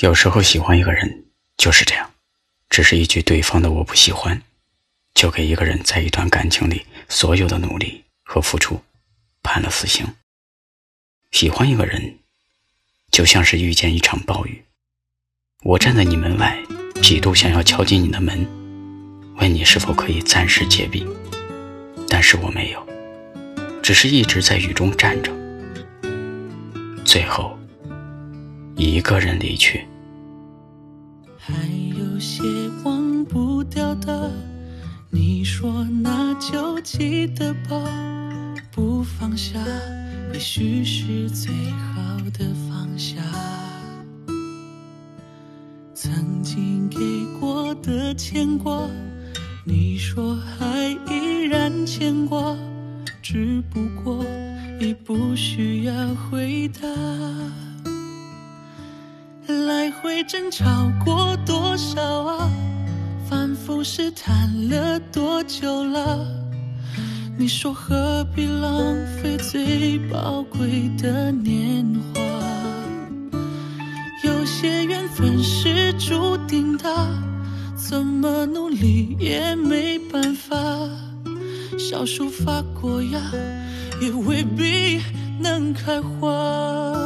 有时候喜欢一个人就是这样，只是一句对方的“我不喜欢”，就给一个人在一段感情里所有的努力和付出判了死刑。喜欢一个人，就像是遇见一场暴雨，我站在你门外，几度想要敲进你的门，问你是否可以暂时解闭，但是我没有，只是一直在雨中站着，最后。一个人离去，还有些忘不掉的，你说那就记得吧。不放下，也许是最好的放下。曾经给过的牵挂，你说还依然牵挂，只不过已不需要回答。还会争吵过多少啊？反复试探了多久了？你说何必浪费最宝贵的年华？有些缘分是注定的，怎么努力也没办法。小树发过芽，也未必能开花。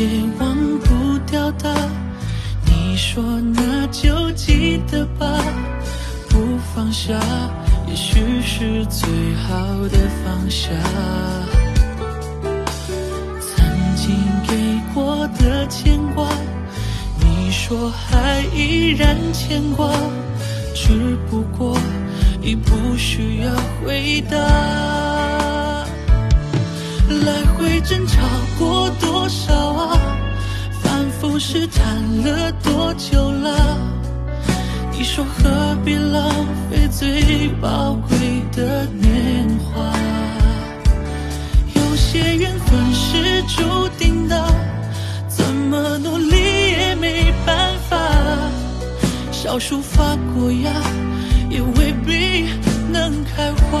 也忘不掉的，你说那就记得吧。不放下，也许是最好的放下。曾经给过的牵挂，你说还依然牵挂，只不过已不需要回答。争吵过多少啊？反复试探了多久了？你说何必浪费最宝贵的年华？有些缘分是注定的，怎么努力也没办法。小树发过芽，也未必能开花。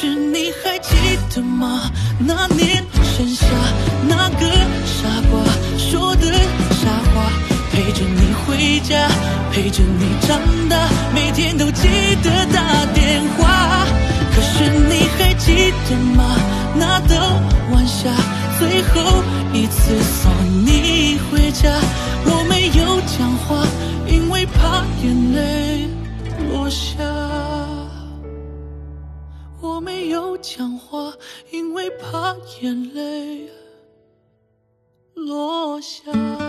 是你还记得吗？那年盛夏，那个傻瓜说的傻话，陪着你回家，陪着你长大，每天都记得打电话。可是你还记得吗？那道晚霞，最后一次送你回家，我没讲话，因为怕眼泪落下。